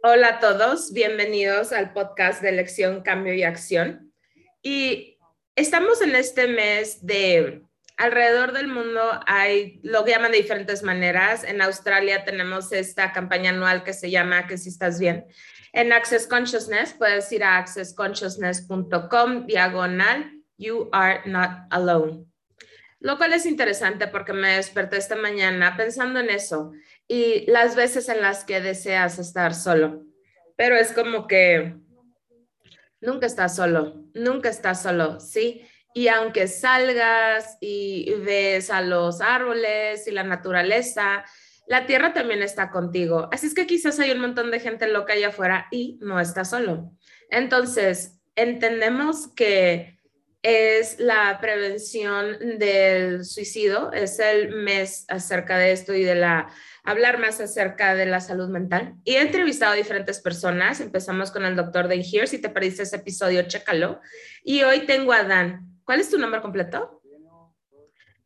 Hola a todos, bienvenidos al podcast de Elección, Cambio y Acción. Y estamos en este mes de alrededor del mundo hay, lo llaman de diferentes maneras. En Australia tenemos esta campaña anual que se llama Que si estás bien. En Access Consciousness puedes ir a accessconsciousness.com diagonal You are not alone. Lo cual es interesante porque me desperté esta mañana pensando en eso y las veces en las que deseas estar solo. Pero es como que nunca estás solo, nunca estás solo, ¿sí? Y aunque salgas y ves a los árboles y la naturaleza, la tierra también está contigo. Así es que quizás hay un montón de gente loca allá afuera y no está solo. Entonces, entendemos que es la prevención del suicidio, es el mes acerca de esto y de la hablar más acerca de la salud mental. Y he entrevistado a diferentes personas. Empezamos con el doctor Dan Here. Si te perdiste ese episodio, chécalo. Y hoy tengo a Dan. ¿Cuál es tu nombre completo?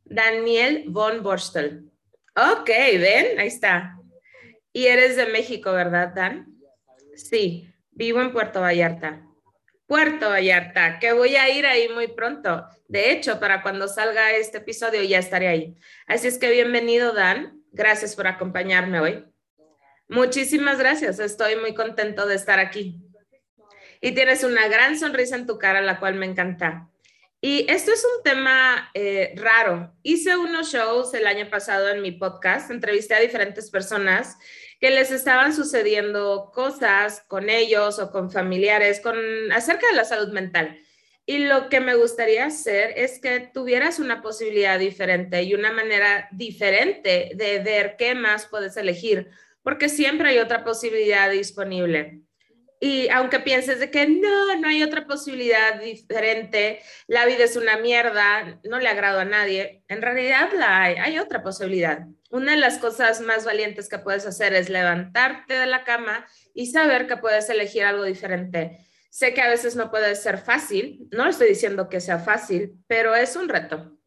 Daniel von Borstel. Ok, ven, ahí está. Y eres de México, ¿verdad, Dan? Sí, vivo en Puerto Vallarta. Puerto Vallarta, que voy a ir ahí muy pronto. De hecho, para cuando salga este episodio ya estaré ahí. Así es que bienvenido, Dan. Gracias por acompañarme hoy. Muchísimas gracias. Estoy muy contento de estar aquí. Y tienes una gran sonrisa en tu cara, la cual me encanta. Y esto es un tema eh, raro. Hice unos shows el año pasado en mi podcast, entrevisté a diferentes personas que les estaban sucediendo cosas con ellos o con familiares con, acerca de la salud mental. Y lo que me gustaría hacer es que tuvieras una posibilidad diferente y una manera diferente de ver qué más puedes elegir, porque siempre hay otra posibilidad disponible. Y aunque pienses de que no, no hay otra posibilidad diferente, la vida es una mierda, no le agrado a nadie, en realidad la hay, hay otra posibilidad. Una de las cosas más valientes que puedes hacer es levantarte de la cama y saber que puedes elegir algo diferente. Sé que a veces no puede ser fácil, no estoy diciendo que sea fácil, pero es un reto.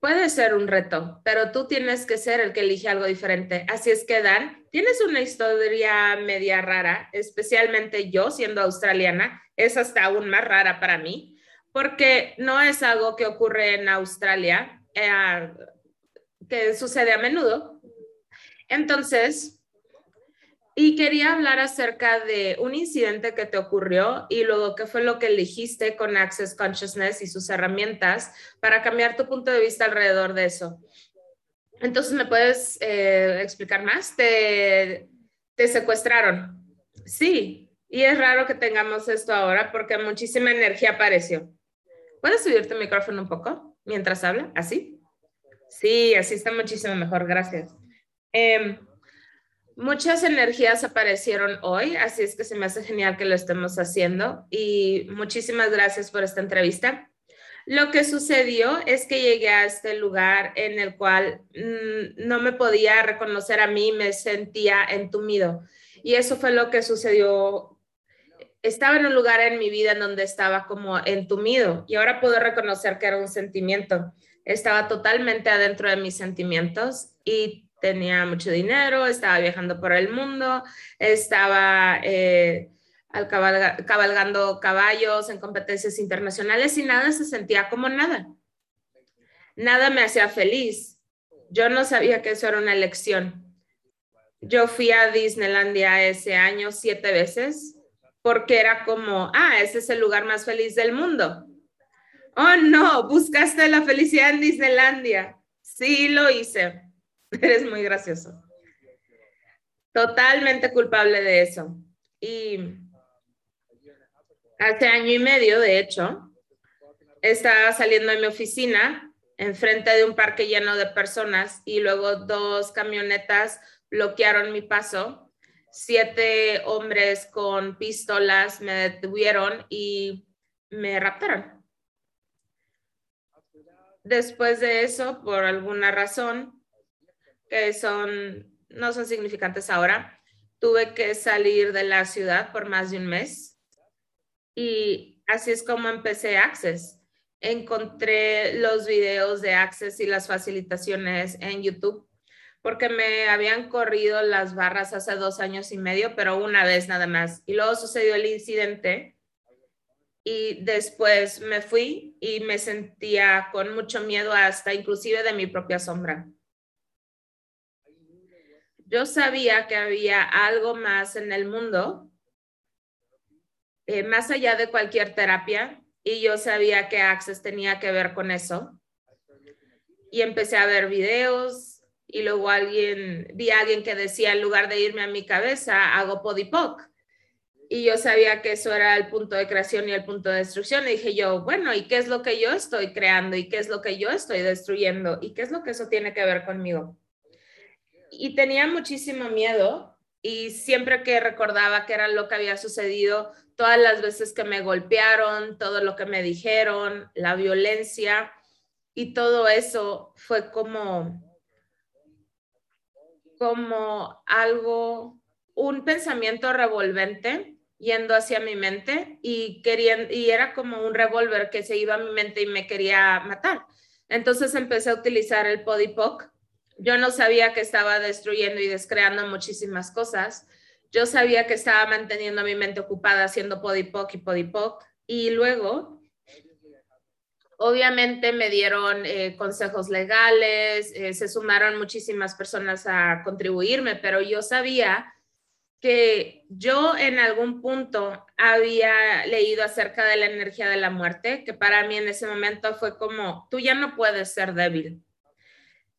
Puede ser un reto, pero tú tienes que ser el que elige algo diferente. Así es que, Dan, tienes una historia media rara, especialmente yo siendo australiana, es hasta aún más rara para mí, porque no es algo que ocurre en Australia, eh, que sucede a menudo. Entonces, y quería hablar acerca de un incidente que te ocurrió y luego qué fue lo que elegiste con Access Consciousness y sus herramientas para cambiar tu punto de vista alrededor de eso. Entonces, ¿me puedes eh, explicar más? ¿Te, ¿Te secuestraron? Sí, y es raro que tengamos esto ahora porque muchísima energía apareció. ¿Puedes subir tu micrófono un poco mientras habla? ¿Así? Sí, así está muchísimo mejor, gracias. Eh, Muchas energías aparecieron hoy, así es que se me hace genial que lo estemos haciendo y muchísimas gracias por esta entrevista. Lo que sucedió es que llegué a este lugar en el cual mm, no me podía reconocer a mí, me sentía entumido. Y eso fue lo que sucedió. Estaba en un lugar en mi vida en donde estaba como entumido y ahora puedo reconocer que era un sentimiento. Estaba totalmente adentro de mis sentimientos y tenía mucho dinero, estaba viajando por el mundo, estaba eh, cabalgando caballos en competencias internacionales y nada se sentía como nada. Nada me hacía feliz. Yo no sabía que eso era una elección. Yo fui a Disneylandia ese año siete veces porque era como, ah, ese es el lugar más feliz del mundo. Oh, no, buscaste la felicidad en Disneylandia. Sí, lo hice Eres muy gracioso. Totalmente culpable de eso. Y hace año y medio, de hecho, estaba saliendo de mi oficina enfrente de un parque lleno de personas y luego dos camionetas bloquearon mi paso. Siete hombres con pistolas me detuvieron y me raptaron. Después de eso, por alguna razón, que son, no son significantes ahora. Tuve que salir de la ciudad por más de un mes y así es como empecé Access. Encontré los videos de Access y las facilitaciones en YouTube porque me habían corrido las barras hace dos años y medio, pero una vez nada más. Y luego sucedió el incidente y después me fui y me sentía con mucho miedo hasta inclusive de mi propia sombra. Yo sabía que había algo más en el mundo, eh, más allá de cualquier terapia, y yo sabía que Access tenía que ver con eso. Y empecé a ver videos y luego alguien, vi a alguien que decía, en lugar de irme a mi cabeza, hago podipoc y yo sabía que eso era el punto de creación y el punto de destrucción. Y dije yo, bueno, ¿y qué es lo que yo estoy creando? ¿Y qué es lo que yo estoy destruyendo? ¿Y qué es lo que eso tiene que ver conmigo? Y tenía muchísimo miedo y siempre que recordaba que era lo que había sucedido, todas las veces que me golpearon, todo lo que me dijeron, la violencia y todo eso fue como como algo un pensamiento revolvente yendo hacia mi mente y, querían, y era como un revólver que se iba a mi mente y me quería matar. Entonces empecé a utilizar el podipoc. Yo no sabía que estaba destruyendo y descreando muchísimas cosas. Yo sabía que estaba manteniendo mi mente ocupada haciendo podipoc y podipoc. Y luego, obviamente me dieron eh, consejos legales, eh, se sumaron muchísimas personas a contribuirme, pero yo sabía que yo en algún punto había leído acerca de la energía de la muerte, que para mí en ese momento fue como, tú ya no puedes ser débil,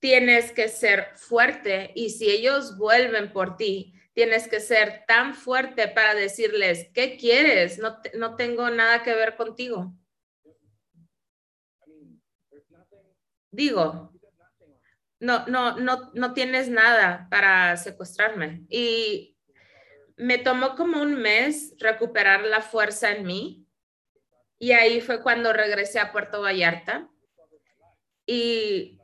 tienes que ser fuerte y si ellos vuelven por ti, tienes que ser tan fuerte para decirles, ¿qué quieres? No, no tengo nada que ver contigo. Digo, no, no, no, no tienes nada para secuestrarme. Y me tomó como un mes recuperar la fuerza en mí y ahí fue cuando regresé a Puerto Vallarta y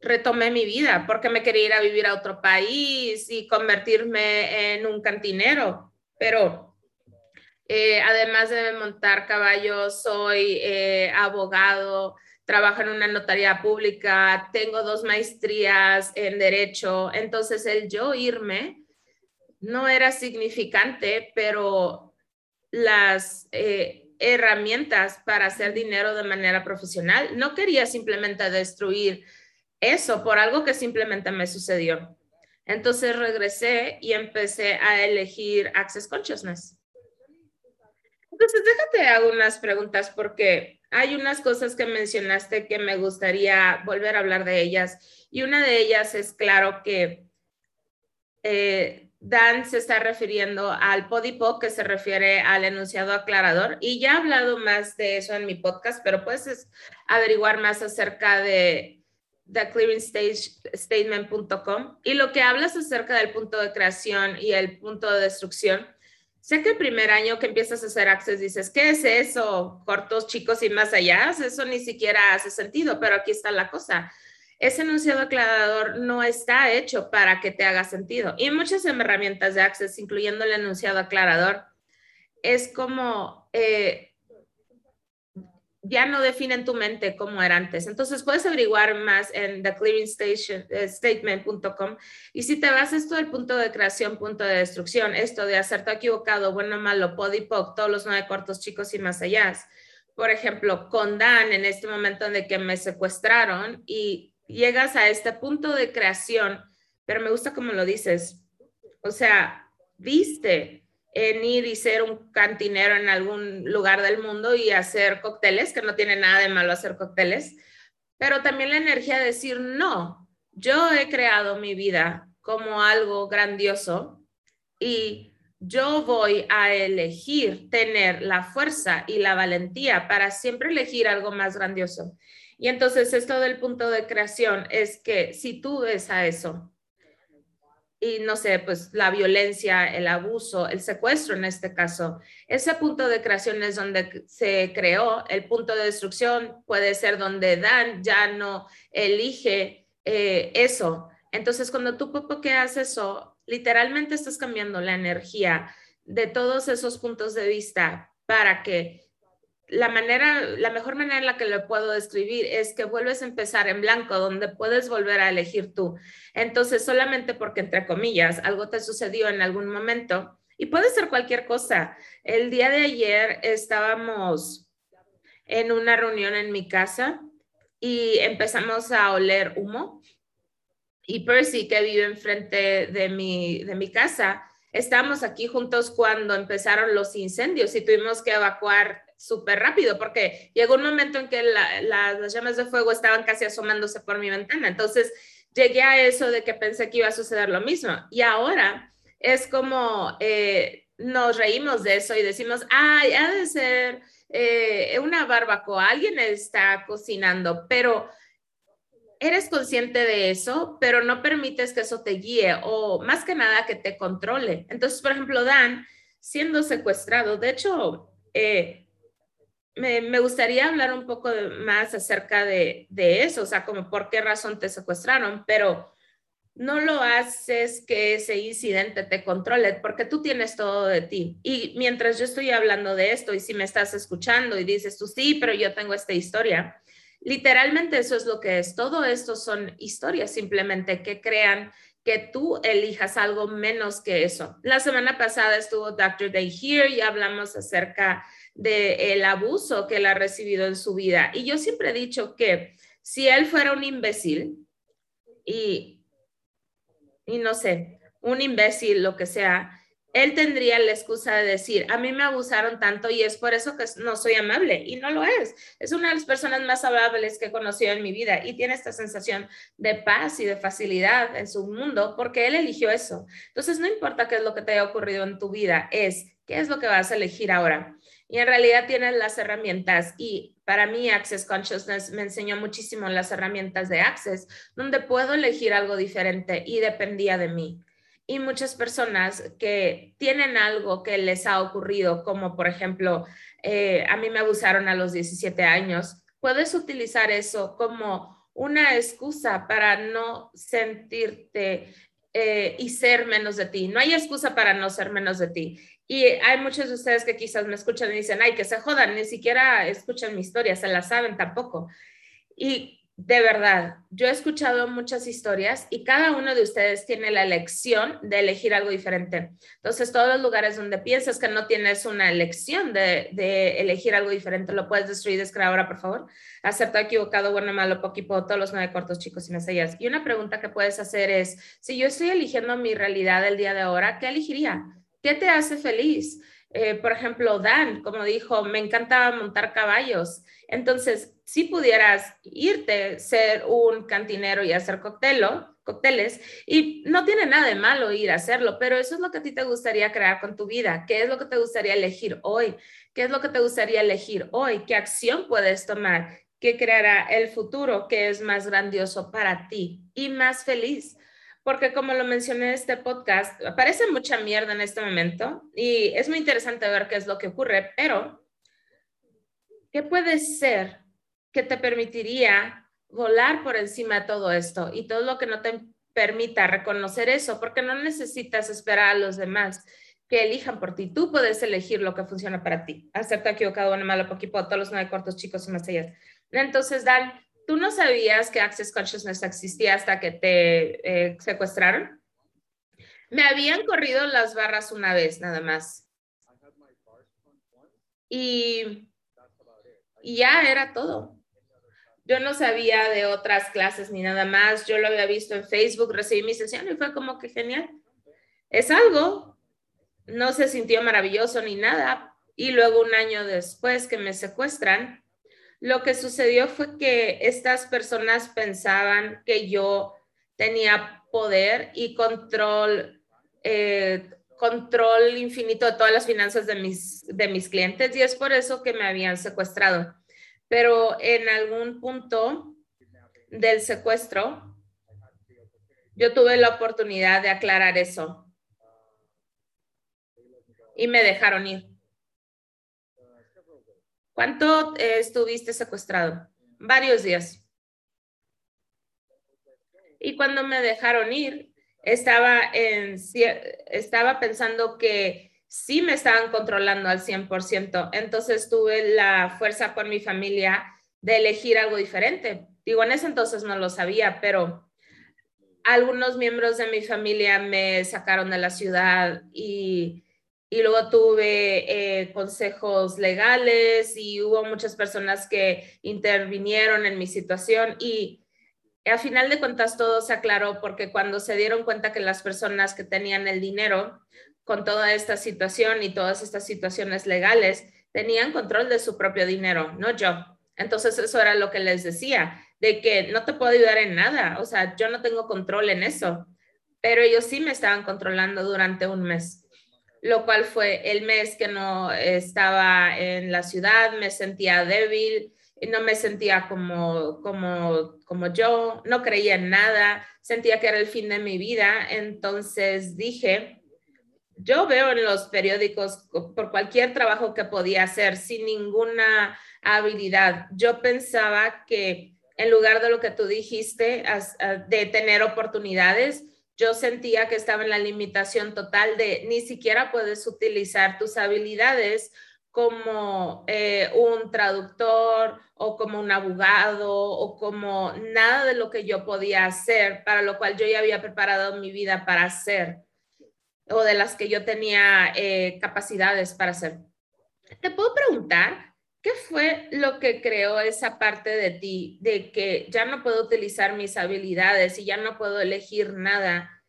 retomé mi vida porque me quería ir a vivir a otro país y convertirme en un cantinero, pero eh, además de montar caballos, soy eh, abogado, trabajo en una notaría pública, tengo dos maestrías en derecho, entonces el yo irme no era significante, pero las eh, herramientas para hacer dinero de manera profesional, no quería simplemente destruir eso por algo que simplemente me sucedió. Entonces regresé y empecé a elegir Access Consciousness. Entonces, déjate algunas preguntas porque hay unas cosas que mencionaste que me gustaría volver a hablar de ellas. Y una de ellas es, claro, que eh, Dan se está refiriendo al PODIPO, que se refiere al enunciado aclarador, y ya he hablado más de eso en mi podcast, pero puedes averiguar más acerca de theclearingstatement.com. Y lo que hablas acerca del punto de creación y el punto de destrucción, sé que el primer año que empiezas a hacer access dices, ¿qué es eso? Cortos, chicos y más allá, eso ni siquiera hace sentido, pero aquí está la cosa ese enunciado aclarador no está hecho para que te haga sentido. Y muchas herramientas de Access, incluyendo el enunciado aclarador, es como eh, ya no definen tu mente como era antes. Entonces puedes averiguar más en theclearingstatement.com y si te vas esto del punto de creación, punto de destrucción, esto de hacerte equivocado, bueno, malo, podipoc, todos los nueve cortos chicos y más allá. Por ejemplo, con Dan en este momento en que me secuestraron y llegas a este punto de creación, pero me gusta como lo dices. O sea, viste en ir y ser un cantinero en algún lugar del mundo y hacer cócteles, que no tiene nada de malo hacer cócteles, pero también la energía de decir, no, yo he creado mi vida como algo grandioso y yo voy a elegir tener la fuerza y la valentía para siempre elegir algo más grandioso. Y entonces esto del punto de creación es que si tú ves a eso y no sé, pues la violencia, el abuso, el secuestro en este caso, ese punto de creación es donde se creó, el punto de destrucción puede ser donde Dan ya no elige eh, eso. Entonces cuando tú que haces eso, literalmente estás cambiando la energía de todos esos puntos de vista para que la manera, la mejor manera en la que lo puedo describir es que vuelves a empezar en blanco, donde puedes volver a elegir tú. Entonces, solamente porque, entre comillas, algo te sucedió en algún momento, y puede ser cualquier cosa. El día de ayer estábamos en una reunión en mi casa y empezamos a oler humo. Y Percy, que vive enfrente de mi, de mi casa, estábamos aquí juntos cuando empezaron los incendios y tuvimos que evacuar súper rápido porque llegó un momento en que las llamas de fuego estaban casi asomándose por mi ventana. Entonces llegué a eso de que pensé que iba a suceder lo mismo. Y ahora es como eh, nos reímos de eso y decimos, ay, ha de ser eh, una barbacoa, alguien está cocinando, pero eres consciente de eso, pero no permites que eso te guíe o más que nada que te controle. Entonces, por ejemplo, Dan, siendo secuestrado, de hecho, eh, me, gustaría hablar un poco más acerca de, eso, o sea, como por qué razón te secuestraron, pero no lo haces que ese incidente te controle porque tú tienes todo de ti. Y mientras yo estoy hablando de esto y si me estás escuchando y dices tú sí, pero yo tengo esta historia, literalmente eso es lo que es. Todo esto son historias simplemente que crean que tú elijas algo menos que eso. La semana pasada estuvo Dr. Day here y hablamos acerca del abuso que él ha recibido en su vida. Y yo siempre he dicho que si él fuera un imbécil y, y no sé, un imbécil, lo que sea, él tendría la excusa de decir, a mí me abusaron tanto y es por eso que no soy amable. Y no lo es. Es una de las personas más amables que he conocido en mi vida y tiene esta sensación de paz y de facilidad en su mundo porque él eligió eso. Entonces, no importa qué es lo que te haya ocurrido en tu vida, es qué es lo que vas a elegir ahora. Y en realidad tienes las herramientas. Y para mí Access Consciousness me enseñó muchísimo las herramientas de Access, donde puedo elegir algo diferente y dependía de mí. Y muchas personas que tienen algo que les ha ocurrido, como por ejemplo, eh, a mí me abusaron a los 17 años, puedes utilizar eso como una excusa para no sentirte eh, y ser menos de ti. No hay excusa para no ser menos de ti. Y hay muchos de ustedes que quizás me escuchan y dicen, ay, que se jodan, ni siquiera escuchan mi historia, se la saben tampoco. Y de verdad, yo he escuchado muchas historias y cada uno de ustedes tiene la elección de elegir algo diferente. Entonces, todos los lugares donde piensas que no tienes una elección de, elegir algo diferente, lo puedes destruir, descrear ahora, por favor. Acertado, equivocado, bueno, malo, poquito, todos los nueve cortos, chicos y mesellas. Y una pregunta que puedes hacer es, si yo estoy eligiendo mi realidad el día de ahora, ¿qué elegiría? ¿Qué te hace feliz? Eh, por ejemplo, Dan, como dijo, me encanta montar caballos. Entonces, si pudieras irte, ser un cantinero y hacer cóctelo, cócteles, y no tiene nada de malo ir a hacerlo, pero eso es lo que a ti te gustaría crear con tu vida. ¿Qué es lo que te gustaría elegir hoy? ¿Qué es lo que te gustaría elegir hoy? ¿Qué acción puedes tomar? ¿Qué creará el futuro que es más grandioso para ti y más feliz? Porque como lo mencioné en este podcast, aparece mucha mierda en este momento y es muy interesante ver qué es lo que ocurre, pero ¿qué puede ser que te permitiría volar por encima de todo esto y todo lo que no te permita reconocer eso? Porque no necesitas esperar a los demás que elijan por ti. Tú puedes elegir lo que funciona para ti. Acerto, equivocado, bueno, malo, poquito, todos los nueve cortos chicos y más allá. Entonces, Dan, ¿Tú no sabías que Access Consciousness existía hasta que te eh, secuestraron? Me habían corrido las barras una vez, nada más. Y, y ya era todo. Yo no sabía de otras clases ni nada más. Yo lo había visto en Facebook, recibí mi sesión y fue como que genial. Es algo. No se sintió maravilloso ni nada. Y luego un año después que me secuestran, lo que sucedió fue que estas personas pensaban que yo tenía poder y control, eh, control infinito de todas las finanzas de mis, de mis clientes y es por eso que me habían secuestrado. Pero en algún punto del secuestro, yo tuve la oportunidad de aclarar eso y me dejaron ir. ¿Cuánto eh, estuviste secuestrado? Varios días. Y cuando me dejaron ir, estaba, en, estaba pensando que sí me estaban controlando al 100%. Entonces tuve la fuerza con mi familia de elegir algo diferente. Digo, en ese entonces no lo sabía, pero algunos miembros de mi familia me sacaron de la ciudad y, luego tuve eh, consejos legales y hubo muchas personas que intervinieron en mi situación y a final de cuentas todo se aclaró porque cuando se dieron cuenta que las personas que tenían el dinero con toda esta situación y todas estas situaciones legales tenían control de su propio dinero, no yo. Entonces eso era lo que les decía de que no te puedo ayudar en nada, o sea, yo no tengo control en eso, pero ellos sí me estaban controlando durante un mes, lo cual fue el mes que no estaba en la ciudad, me sentía débil, no me sentía como, como, como yo, no creía en nada, sentía que era el fin de mi vida, entonces dije, yo veo en los periódicos por cualquier trabajo que podía hacer sin ninguna habilidad, yo pensaba que en lugar de lo que tú dijiste, de tener oportunidades, yo sentía que estaba en la limitación total de ni siquiera puedes utilizar tus habilidades como eh, un traductor o como un abogado o como nada de lo que yo podía hacer, para lo cual yo ya había preparado mi vida para hacer o de las que yo tenía eh, capacidades para hacer. Te puedo preguntar, ¿Qué fue lo que creó esa parte de ti, de que ya no puedo utilizar mis habilidades y ya no puedo elegir nada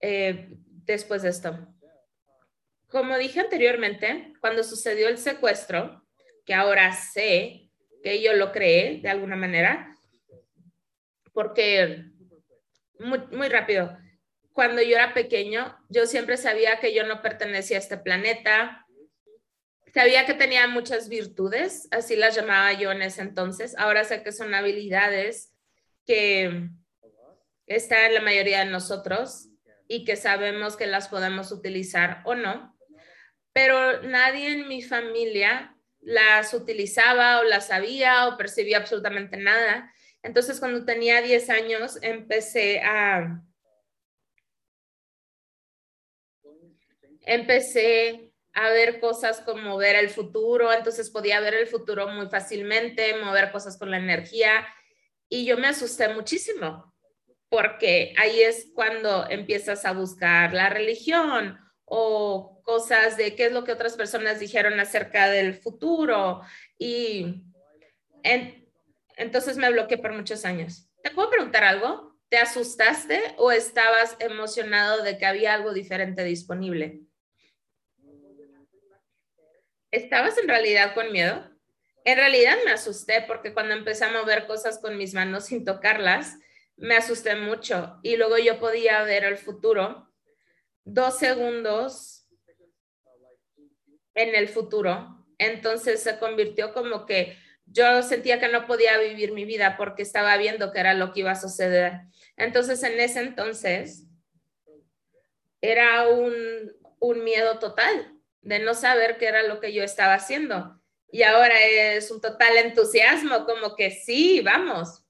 eh, después de esto? Como dije anteriormente, cuando sucedió el secuestro, que ahora sé que yo lo creé de alguna manera, porque muy, muy rápido, cuando yo era pequeño, yo siempre sabía que yo no pertenecía a este planeta, Sabía que tenía muchas virtudes, así las llamaba yo en ese entonces. Ahora sé que son habilidades que están en la mayoría de nosotros y que sabemos que las podemos utilizar o no, pero nadie en mi familia las utilizaba o las sabía o percibía absolutamente nada. Entonces, cuando tenía 10 años, empecé a... Empecé a ver cosas como ver el futuro, entonces podía ver el futuro muy fácilmente, mover cosas con la energía y yo me asusté muchísimo porque ahí es cuando empiezas a buscar la religión o cosas de qué es lo que otras personas dijeron acerca del futuro y entonces me bloqueé por muchos años. ¿Te puedo preguntar algo? ¿Te asustaste o estabas emocionado de que había algo diferente disponible? ¿Estabas en realidad con miedo? En realidad me asusté porque cuando empecé a mover cosas con mis manos sin tocarlas, me asusté mucho y luego yo podía ver el futuro dos segundos en el futuro. Entonces se convirtió como que yo sentía que no podía vivir mi vida porque estaba viendo que era lo que iba a suceder. Entonces en ese entonces era un, un miedo total de no saber qué era lo que yo estaba haciendo. Y ahora es un total entusiasmo, como que sí, vamos.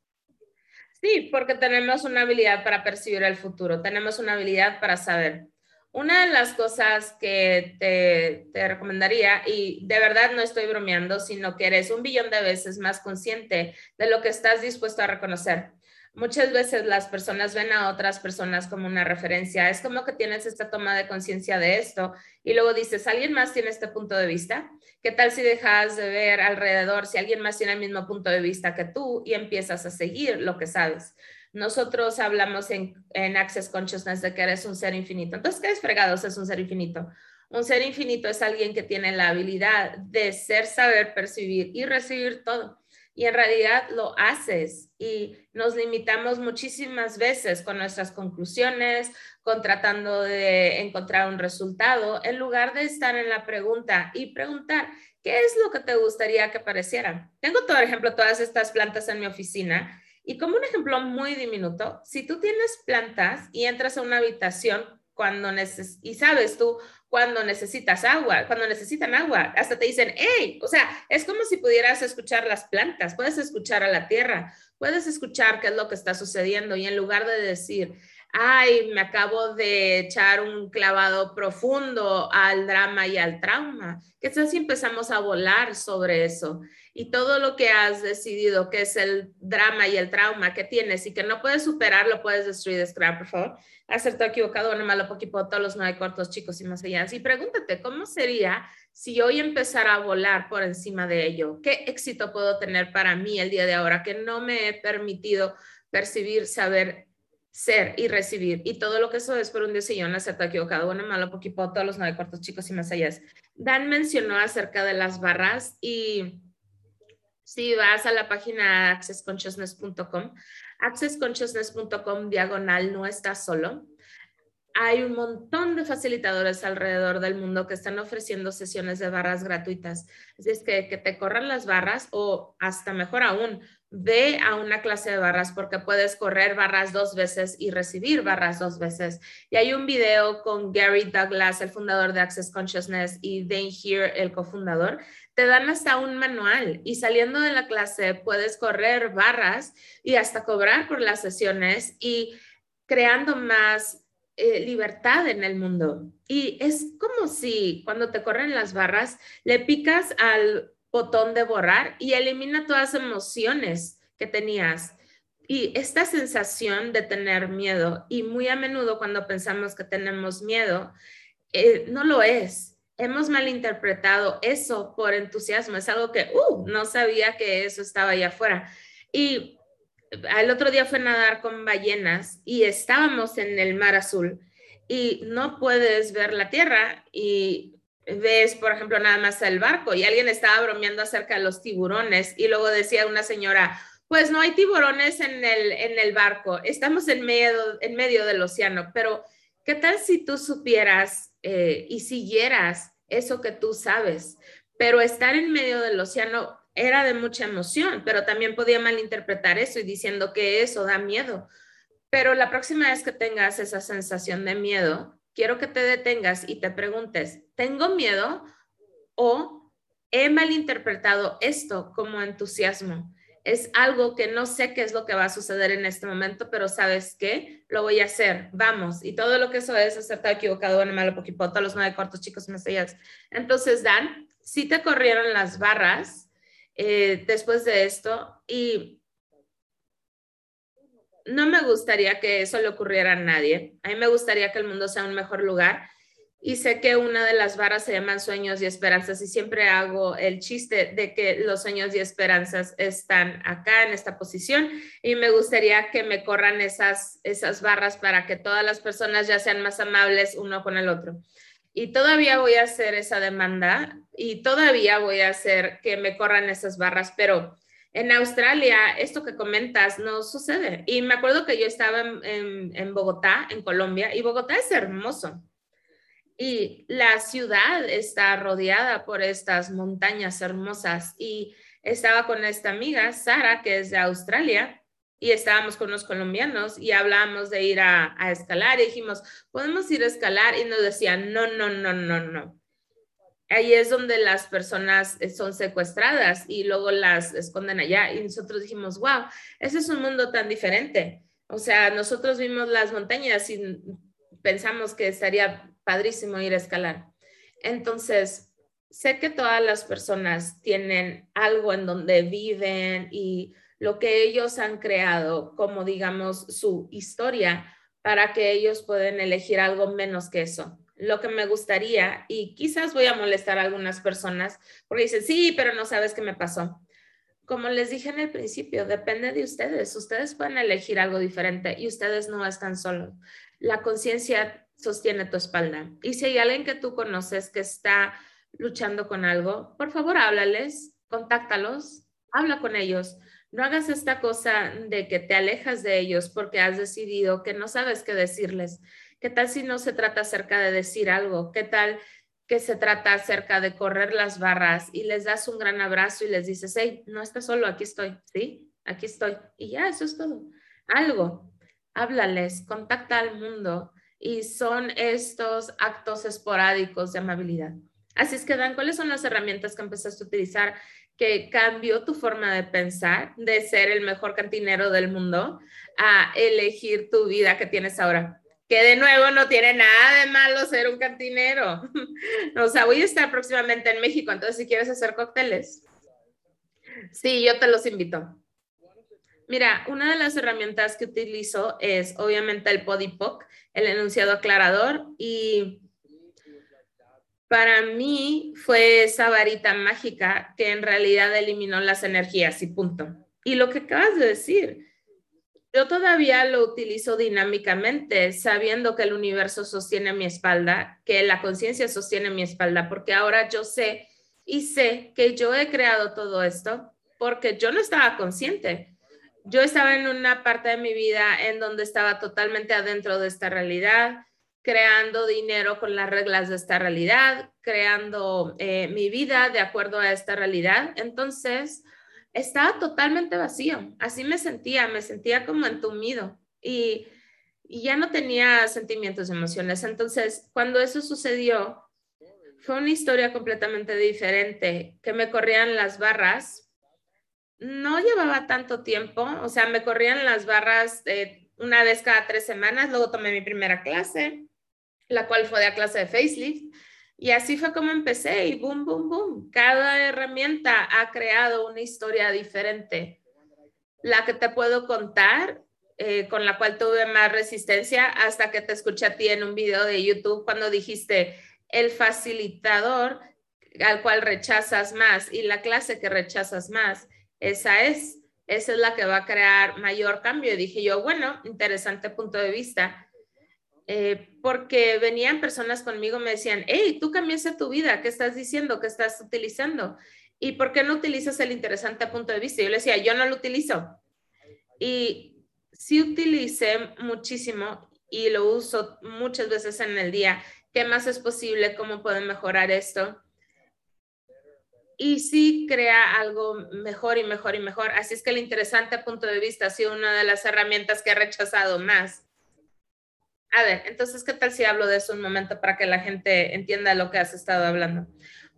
Sí, porque tenemos una habilidad para percibir el futuro, tenemos una habilidad para saber. Una de las cosas que te, te, recomendaría, y de verdad no estoy bromeando, sino que eres un billón de veces más consciente de lo que estás dispuesto a reconocer muchas veces las personas ven a otras personas como una referencia. Es como que tienes esta toma de conciencia de esto y luego dices, ¿alguien más tiene este punto de vista? ¿Qué tal si dejas de ver alrededor si alguien más tiene el mismo punto de vista que tú y empiezas a seguir lo que sabes? Nosotros hablamos en, en Access Consciousness de que eres un ser infinito. Entonces, ¿qué es fregados? Es un ser infinito. Un ser infinito es alguien que tiene la habilidad de ser, saber, percibir y recibir todo y en realidad lo haces y nos limitamos muchísimas veces con nuestras conclusiones, con tratando de encontrar un resultado, en lugar de estar en la pregunta y preguntar, ¿qué es lo que te gustaría que pareciera? Tengo, por ejemplo, todas estas plantas en mi oficina y como un ejemplo muy diminuto, si tú tienes plantas y entras a una habitación cuando neces y sabes tú cuando necesitas agua, cuando necesitan agua, hasta te dicen, hey, o sea, es como si pudieras escuchar las plantas, puedes escuchar a la tierra, puedes escuchar qué es lo que está sucediendo y en lugar de decir, ay, me acabo de echar un clavado profundo al drama y al trauma. ¿Qué tal si empezamos a volar sobre eso? Y todo lo que has decidido que es el drama y el trauma que tienes y que no puedes superar, lo puedes destruir, descrear, por favor. Acertó equivocado, no malo, poquito, todos los nueve cortos, chicos y más allá. Y pregúntate, ¿cómo sería si hoy empezara a volar por encima de ello? ¿Qué éxito puedo tener para mí el día de ahora que no me he permitido percibir, saber, ser y recibir. Y todo lo que eso es por un decisión acerta equivocado, bueno, malo, poquito, todos los nueve cortos chicos y más allá. Dan mencionó acerca de las barras y si vas a la página accessconsciousness.com, accessconsciousness.com diagonal no estás solo. Hay un montón de facilitadores alrededor del mundo que están ofreciendo sesiones de barras gratuitas. Así es que que te corran las barras o hasta mejor aún, ve a una clase de barras porque puedes correr barras dos veces y recibir barras dos veces. Y hay un video con Gary Douglas, el fundador de Access Consciousness, y Dane Here, el cofundador. Te dan hasta un manual y saliendo de la clase puedes correr barras y hasta cobrar por las sesiones y creando más eh, libertad en el mundo. Y es como si cuando te corren las barras, le picas al botón de borrar y elimina todas las emociones que tenías. Y esta sensación de tener miedo, y muy a menudo cuando pensamos que tenemos miedo, eh, no lo es. Hemos malinterpretado eso por entusiasmo. Es algo que, uh, no sabía que eso estaba allá afuera. Y el otro día fue a nadar con ballenas y estábamos en el mar azul y no puedes ver la tierra y ves, por ejemplo, nada más el barco y alguien estaba bromeando acerca de los tiburones y luego decía una señora, pues no hay tiburones en el, en el barco, estamos en medio, en medio del océano, pero ¿qué tal si tú supieras eh, y siguieras eso que tú sabes? Pero estar en medio del océano era de mucha emoción, pero también podía malinterpretar eso y diciendo que eso da miedo. Pero la próxima vez que tengas esa sensación de miedo, quiero que te detengas y te preguntes, ¿tengo miedo o he malinterpretado esto como entusiasmo? Es algo que no sé qué es lo que va a suceder en este momento, pero sabes qué, lo voy a hacer, vamos. Y todo lo que eso es acertado, equivocado, bueno, malo, poquito, todos los nueve cortos, chicos, mesellas. Entonces, Dan, si te corrieron las barras eh, después de esto y no me gustaría que eso le ocurriera a nadie. A mí me gustaría que el mundo sea un mejor lugar. Y sé que una de las barras se llaman sueños y esperanzas y siempre hago el chiste de que los sueños y esperanzas están acá en esta posición y me gustaría que me corran esas, esas barras para que todas las personas ya sean más amables uno con el otro. Y todavía voy a hacer esa demanda y todavía voy a hacer que me corran esas barras, pero en Australia, esto que comentas no sucede. Y me acuerdo que yo estaba en, Bogotá, en Colombia, y Bogotá es hermoso. Y la ciudad está rodeada por estas montañas hermosas. Y estaba con esta amiga, Sara, que es de Australia, y estábamos con los colombianos y hablábamos de ir a, a escalar y dijimos, podemos ir a escalar y nos decían, no, no, no, no, no ahí es donde las personas eh, son secuestradas y luego las esconden allá. Y nosotros dijimos, wow, ese es un mundo tan diferente. O sea, nosotros vimos las montañas y pensamos que estaría padrísimo ir a escalar. Entonces, sé que todas las personas tienen algo en donde viven y lo que ellos han creado como, digamos, su historia para que ellos puedan elegir algo menos que eso lo que me gustaría, y quizás voy a molestar a algunas personas, porque dicen, sí, pero no sabes qué me pasó. Como les dije en el principio, depende de ustedes. Ustedes pueden elegir algo diferente y ustedes no están solos. La conciencia sostiene tu espalda. Y si hay alguien que tú conoces que está luchando con algo, por favor háblales, contáctalos, habla con ellos. No hagas esta cosa de que te alejas de ellos porque has decidido que no sabes qué decirles ¿Qué tal si no se trata acerca de decir algo? ¿Qué tal que se trata acerca de correr las barras y les das un gran abrazo y les dices, hey, no estás solo, aquí estoy, ¿sí? Aquí estoy. Y ya, eso es todo. Algo. Háblales, contacta al mundo y son estos actos esporádicos de amabilidad. Así es que, Dan, ¿cuáles son las herramientas que empezaste a utilizar que cambió tu forma de pensar, de ser el mejor cantinero del mundo, a elegir tu vida que tienes ahora. Que de nuevo no tiene nada de malo ser un cantinero. o sea, voy a estar próximamente en México, entonces si quieres hacer cócteles, sí, yo te los invito. Mira, una de las herramientas que utilizo es obviamente el Podipoc, el enunciado aclarador, y para mí fue esa varita mágica que en realidad eliminó las energías y punto. Y lo que acabas de decir, yo todavía lo utilizo dinámicamente, sabiendo que el universo sostiene mi espalda, que la conciencia sostiene mi espalda, porque ahora yo sé y sé que yo he creado todo esto porque yo no estaba consciente. Yo estaba en una parte de mi vida en donde estaba totalmente adentro de esta realidad, creando dinero con las reglas de esta realidad, creando eh, mi vida de acuerdo a esta realidad. Entonces, estaba totalmente vacío. Así me sentía, me sentía como entumido y, y ya no tenía sentimientos, emociones. Entonces, cuando eso sucedió, fue una historia completamente diferente, que me corrían las barras no llevaba tanto tiempo, o sea, me corrían las barras una vez cada tres semanas, luego tomé mi primera clase, la cual fue de clase de facelift, y así fue como empecé y boom, boom, boom. Cada herramienta ha creado una historia diferente. La que te puedo contar, eh, con la cual tuve más resistencia, hasta que te escuché a ti en un video de YouTube cuando dijiste el facilitador al cual rechazas más y la clase que rechazas más esa es, esa es la que va a crear mayor cambio. Y dije yo, bueno, interesante punto de vista. Eh, porque venían personas conmigo, me decían, hey, tú cambiaste tu vida, ¿qué estás diciendo? ¿Qué estás utilizando? ¿Y por qué no utilizas el interesante punto de vista? Yo le decía, yo no lo utilizo. Y sí utilicé muchísimo y lo uso muchas veces en el día. ¿Qué más es posible? ¿Cómo puedo mejorar esto? y sí crea algo mejor y mejor y mejor. Así es que el interesante punto de vista ha sido una de las herramientas que he rechazado más. A ver, entonces, ¿qué tal si hablo de eso un momento para que la gente entienda lo que has estado hablando?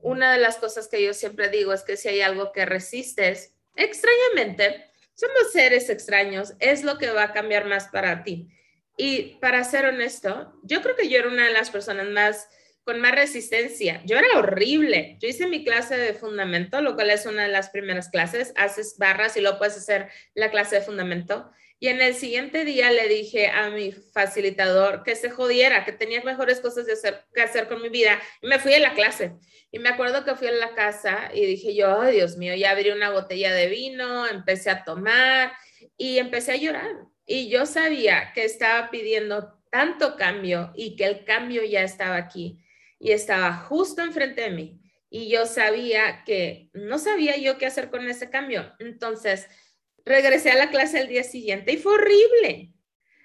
Una de las cosas que yo siempre digo es que si hay algo que resistes, extrañamente, somos seres extraños, es lo que va a cambiar más para ti. Y para ser honesto, yo creo que yo era una de las personas más con más resistencia. Yo era horrible. Yo hice mi clase de fundamento, lo cual es una de las primeras clases. Haces barras y luego puedes hacer la clase de fundamento. Y en el siguiente día le dije a mi facilitador que se jodiera, que tenía mejores cosas de hacer, que hacer con mi vida. Y me fui a la clase. Y me acuerdo que fui a la casa y dije yo, oh, Dios mío, ya abrí una botella de vino, empecé a tomar y empecé a llorar. Y yo sabía que estaba pidiendo tanto cambio y que el cambio ya estaba aquí y estaba justo enfrente de mí y yo sabía que no sabía yo qué hacer con ese cambio. Entonces, regresé a la clase el día siguiente y fue horrible.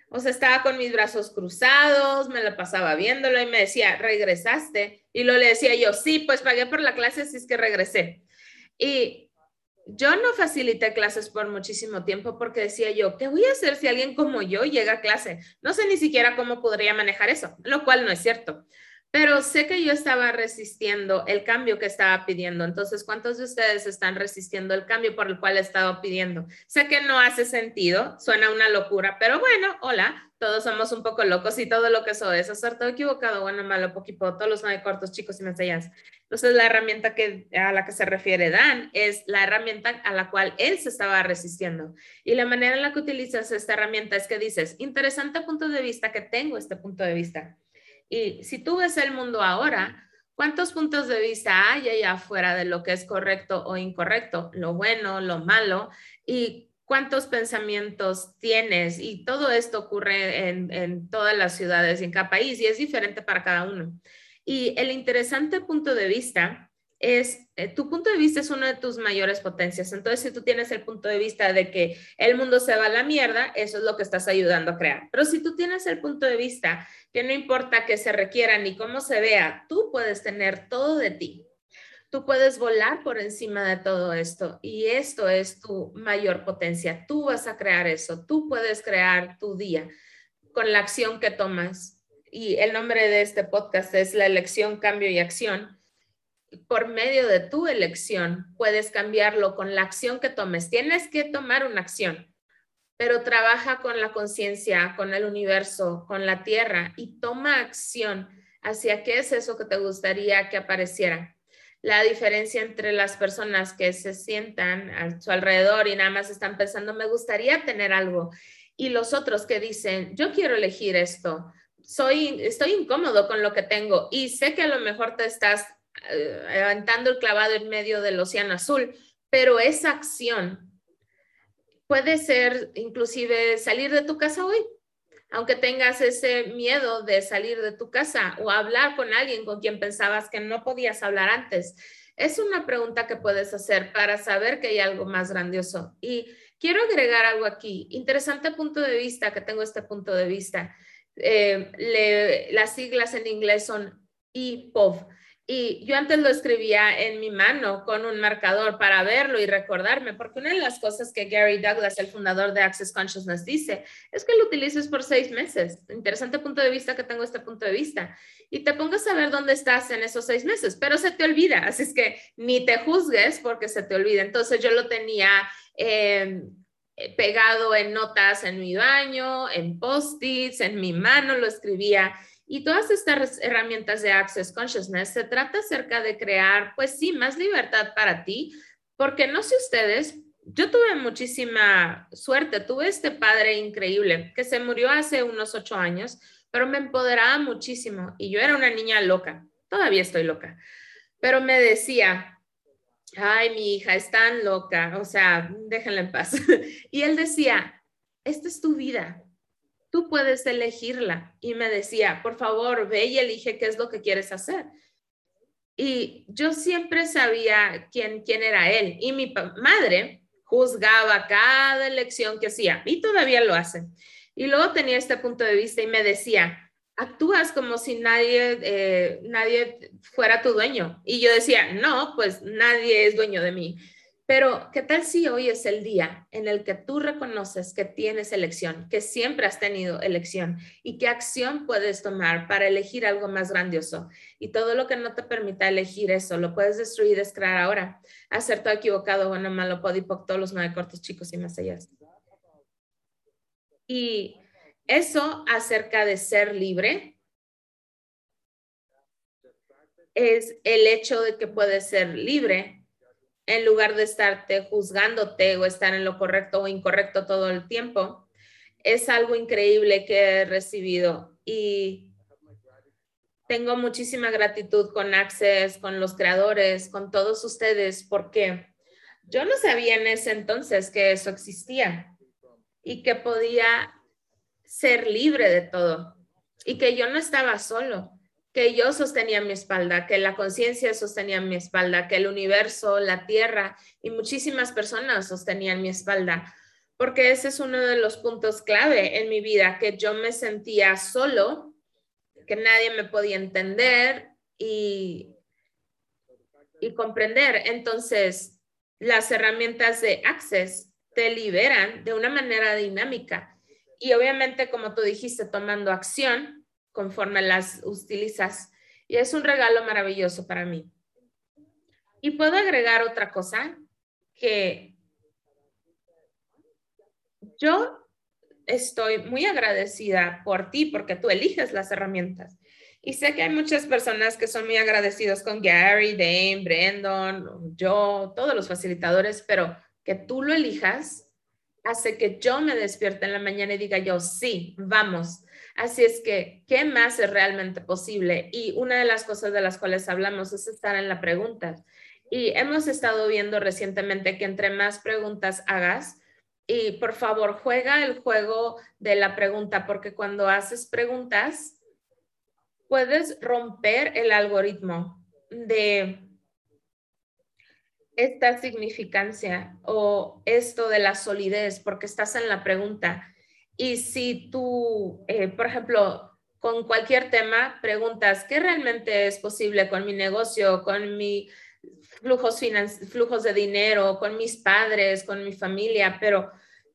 O sea, estaba con mis brazos cruzados, me la pasaba viéndolo y me decía, regresaste. Y lo le decía yo, sí, pues pagué por la clase, así es que regresé. Y yo no facilité clases por muchísimo tiempo porque decía yo, ¿qué voy a hacer si alguien como yo llega a clase? No sé ni siquiera cómo podría manejar eso, lo cual no es cierto pero sé que yo estaba resistiendo el cambio que estaba pidiendo. Entonces, ¿cuántos de ustedes están resistiendo el cambio por el cual he estado pidiendo? Sé que no hace sentido, suena una locura, pero bueno, hola, todos somos un poco locos y todo lo que eso es hacer todo equivocado, bueno, malo, poquito, todos los nueve cortos, chicos y mensajes. Entonces, la herramienta que, a la que se refiere Dan es la herramienta a la cual él se estaba resistiendo. Y la manera en la que utilizas esta herramienta es que dices, interesante punto de vista que tengo este punto de vista y si tú ves el mundo ahora, ¿cuántos puntos de vista hay allá afuera de lo que es correcto o incorrecto, lo bueno, lo malo? Y cuántos pensamientos tienes y todo esto ocurre en, en, todas las ciudades y en cada país y es diferente para cada uno. Y el interesante punto de vista es, eh, tu punto de vista es una de tus mayores potencias. Entonces, si tú tienes el punto de vista de que el mundo se va a la mierda, eso es lo que estás ayudando a crear. Pero si tú tienes el punto de vista que no importa que se requiera ni cómo se vea, tú puedes tener todo de ti. Tú puedes volar por encima de todo esto y esto es tu mayor potencia. Tú vas a crear eso. Tú puedes crear tu día con la acción que tomas. Y el nombre de este podcast es La elección, cambio y acción por medio de tu elección puedes cambiarlo con la acción que tomes. Tienes que tomar una acción, pero trabaja con la conciencia, con el universo, con la tierra y toma acción hacia qué es eso que te gustaría que apareciera. La diferencia entre las personas que se sientan a su alrededor y nada más están pensando, me gustaría tener algo, y los otros que dicen, yo quiero elegir esto, soy, estoy incómodo con lo que tengo y sé que a lo mejor te estás levantando el clavado en medio del océano azul, pero esa acción puede ser inclusive salir de tu casa hoy, aunque tengas ese miedo de salir de tu casa o hablar con alguien con quien pensabas que no podías hablar antes. Es una pregunta que puedes hacer para saber que hay algo más grandioso. Y quiero agregar algo aquí. Interesante punto de vista, que tengo este punto de vista. Eh, las siglas en inglés son IPOV. Y yo antes lo escribía en mi mano con un marcador para verlo y recordarme, porque una de las cosas que Gary Douglas, el fundador de Access Consciousness, dice es que lo utilices por seis meses. Interesante punto de vista que tengo este punto de vista. Y te pongas a ver dónde estás en esos seis meses, pero se te olvida. Así es que ni te juzgues porque se te olvida. Entonces yo lo tenía eh, pegado en notas en mi baño, en post-its, en mi mano, lo escribía y todas estas herramientas de Access Consciousness se trata acerca de crear, pues sí, más libertad para ti, porque no sé ustedes, yo tuve muchísima suerte, tuve este padre increíble que se murió hace unos ocho años, pero me empoderaba muchísimo y yo era una niña loca, todavía estoy loca, pero me decía, ay, mi hija es tan loca, o sea, déjenla en paz. y él decía, esta es tu vida, tú puedes elegirla. Y me decía, por favor, ve y elige qué es lo que quieres hacer. Y yo siempre sabía quién, quién era él. Y mi madre juzgaba cada elección que hacía y todavía lo hace. Y luego tenía este punto de vista y me decía, actúas como si nadie, eh, nadie fuera tu dueño. Y yo decía, no, pues nadie es dueño de mí. Pero, ¿qué tal si hoy es el día en el que tú reconoces que tienes elección, que siempre has tenido elección y qué acción puedes tomar para elegir algo más grandioso? Y todo lo que no te permita elegir eso, lo puedes destruir, descrear ahora. Acertado, equivocado, bueno, malo, podipoc, todos los nueve cortos chicos y más allá. Y eso acerca de ser libre es el hecho de que puedes ser libre en lugar de estarte juzgándote o estar en lo correcto o incorrecto todo el tiempo, es algo increíble que he recibido. Y tengo muchísima gratitud con Access, con los creadores, con todos ustedes, porque yo no sabía en ese entonces que eso existía y que podía ser libre de todo y que yo no estaba solo que yo sostenía mi espalda, que la conciencia sostenía mi espalda, que el universo, la tierra y muchísimas personas sostenían mi espalda, porque ese es uno de los puntos clave en mi vida, que yo me sentía solo, que nadie me podía entender y, y comprender. Entonces, las herramientas de Access te liberan de una manera dinámica. Y obviamente, como tú dijiste, tomando acción, conforme las utilizas. Y es un regalo maravilloso para mí. Y puedo agregar otra cosa que yo estoy muy agradecida por ti porque tú eliges las herramientas. Y sé que hay muchas personas que son muy agradecidos con Gary, Dame, Brandon, yo, todos los facilitadores, pero que tú lo elijas hace que yo me despierte en la mañana y diga yo, sí, vamos, Así es que, ¿qué más es realmente posible? Y una de las cosas de las cuales hablamos es estar en la pregunta. Y hemos estado viendo recientemente que entre más preguntas hagas, y por favor, juega el juego de la pregunta, porque cuando haces preguntas, puedes romper el algoritmo de esta significancia o esto de la solidez, porque estás en la pregunta. Y si tú, eh, por ejemplo, con cualquier tema preguntas, ¿qué realmente es posible con mi negocio, con mis flujos, flujos de dinero, con mis padres, con mi familia? Pero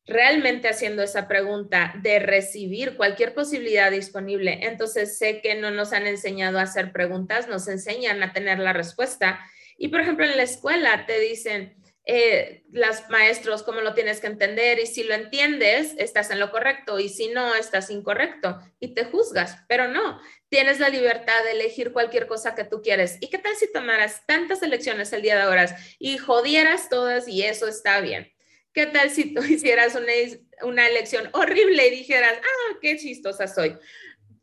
realmente haciendo esa pregunta de recibir cualquier posibilidad disponible, entonces sé que no nos han enseñado a hacer preguntas, nos enseñan a tener la respuesta Y por ejemplo, en la escuela te dicen, eh, los maestros cómo lo tienes que entender y si lo entiendes, estás en lo correcto y si no, estás incorrecto y te juzgas, pero no, tienes la libertad de elegir cualquier cosa que tú quieres. ¿Y qué tal si tomaras tantas elecciones el día de horas y jodieras todas y eso está bien? ¿Qué tal si tú hicieras una, una elección horrible y dijeras, ah, qué chistosa soy?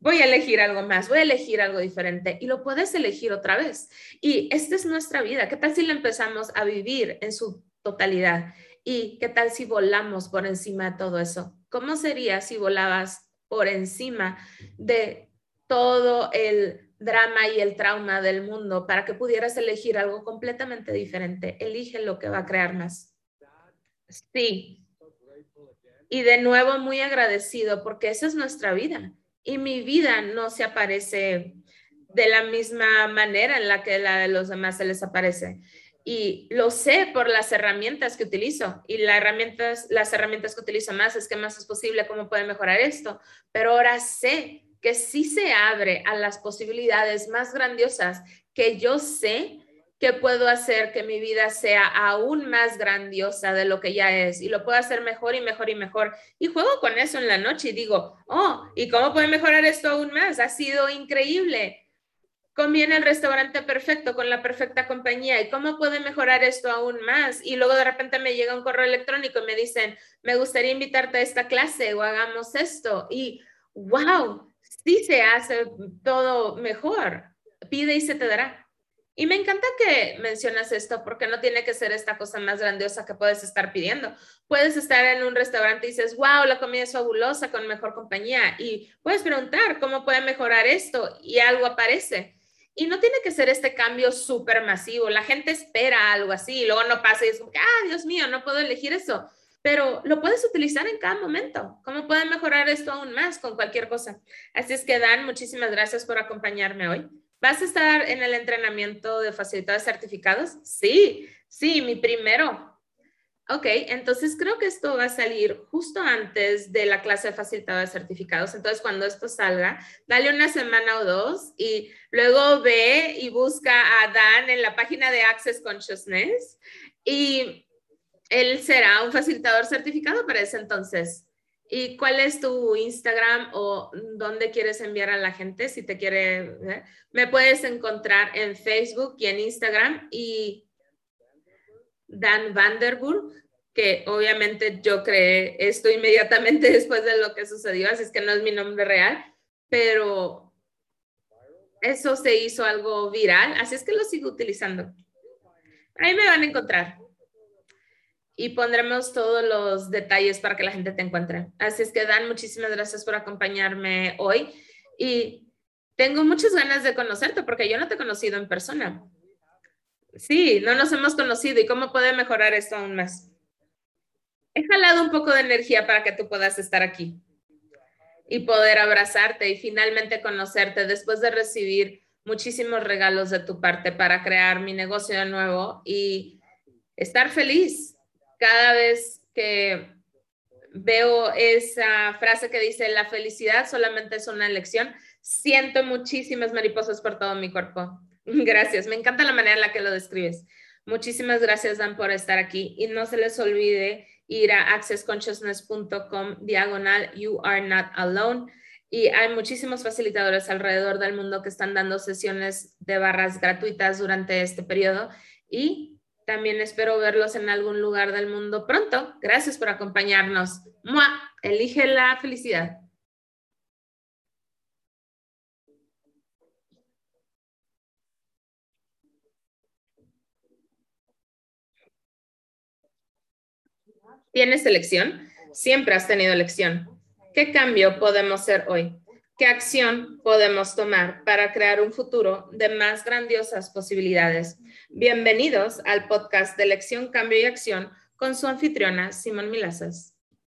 Voy a elegir algo más, voy a elegir algo diferente y lo puedes elegir otra vez. Y esta es nuestra vida. ¿Qué tal si la empezamos a vivir en su totalidad? ¿Y qué tal si volamos por encima de todo eso? ¿Cómo sería si volabas por encima de todo el drama y el trauma del mundo para que pudieras elegir algo completamente diferente? Elige lo que va a crear más. Sí. Y de nuevo muy agradecido porque esa es nuestra vida y mi vida no se aparece de la misma manera en la que la de los demás se les aparece. Y lo sé por las herramientas que utilizo y las herramientas, las herramientas que utilizo más es que más es posible, cómo pueden mejorar esto. Pero ahora sé que sí se abre a las posibilidades más grandiosas que yo sé que puedo hacer que mi vida sea aún más grandiosa de lo que ya es y lo puedo hacer mejor y mejor y mejor. Y juego con eso en la noche y digo, oh, ¿y cómo puede mejorar esto aún más? Ha sido increíble. Comí en el restaurante perfecto con la perfecta compañía y cómo puede mejorar esto aún más. Y luego de repente me llega un correo electrónico y me dicen, me gustaría invitarte a esta clase o hagamos esto. Y wow, sí se hace todo mejor. Pide y se te dará. Y me encanta que mencionas esto porque no tiene que ser esta cosa más grandiosa que puedes estar pidiendo. Puedes estar en un restaurante y dices, wow, la comida es fabulosa con mejor compañía. Y puedes preguntar cómo puede mejorar esto y algo aparece. Y no tiene que ser este cambio súper masivo. La gente espera algo así y luego no pasa y es como, ah, Dios mío, no puedo elegir eso. Pero lo puedes utilizar en cada momento. ¿Cómo puede mejorar esto aún más con cualquier cosa? Así es que, Dan, muchísimas gracias por acompañarme hoy. ¿Vas a estar en el entrenamiento de facilitadores certificados? Sí, sí, mi primero. Ok, entonces creo que esto va a salir justo antes de la clase de facilitadores certificados. Entonces, cuando esto salga, dale una semana o dos y luego ve y busca a Dan en la página de Access Consciousness y él será un facilitador certificado para ese entonces. ¿Y cuál es tu Instagram o dónde quieres enviar a la gente si te quiere? Me puedes encontrar en Facebook y en Instagram y Dan Vanderburg, que obviamente yo creé esto inmediatamente después de lo que sucedió, así es que no es mi nombre real, pero eso se hizo algo viral, así es que lo sigo utilizando. Ahí me van a encontrar y pondremos todos los detalles para que la gente te encuentre. Así es que Dan, muchísimas gracias por acompañarme hoy y tengo muchas ganas de conocerte porque yo no te he conocido en persona. Sí, no nos hemos conocido y cómo puede mejorar esto aún más. He jalado un poco de energía para que tú puedas estar aquí y poder abrazarte y finalmente conocerte después de recibir muchísimos regalos de tu parte para crear mi negocio de nuevo y estar feliz cada vez que veo esa frase que dice, la felicidad solamente es una elección, siento muchísimas mariposas por todo mi cuerpo. Gracias, me encanta la manera en la que lo describes. Muchísimas gracias, Dan, por estar aquí. Y no se les olvide ir a accessconsciousness.com diagonal You Are Not Alone. Y hay muchísimos facilitadores alrededor del mundo que están dando sesiones de barras gratuitas durante este periodo. Y también espero verlos en algún lugar del mundo pronto. Gracias por acompañarnos. ¡Mua! Elige la felicidad. ¿Tienes elección? Siempre has tenido elección. ¿Qué cambio podemos hacer hoy? ¿Qué acción podemos tomar para crear un futuro de más grandiosas posibilidades? Bienvenidos al podcast de Elección, Cambio y Acción con su anfitriona Simón Milazas.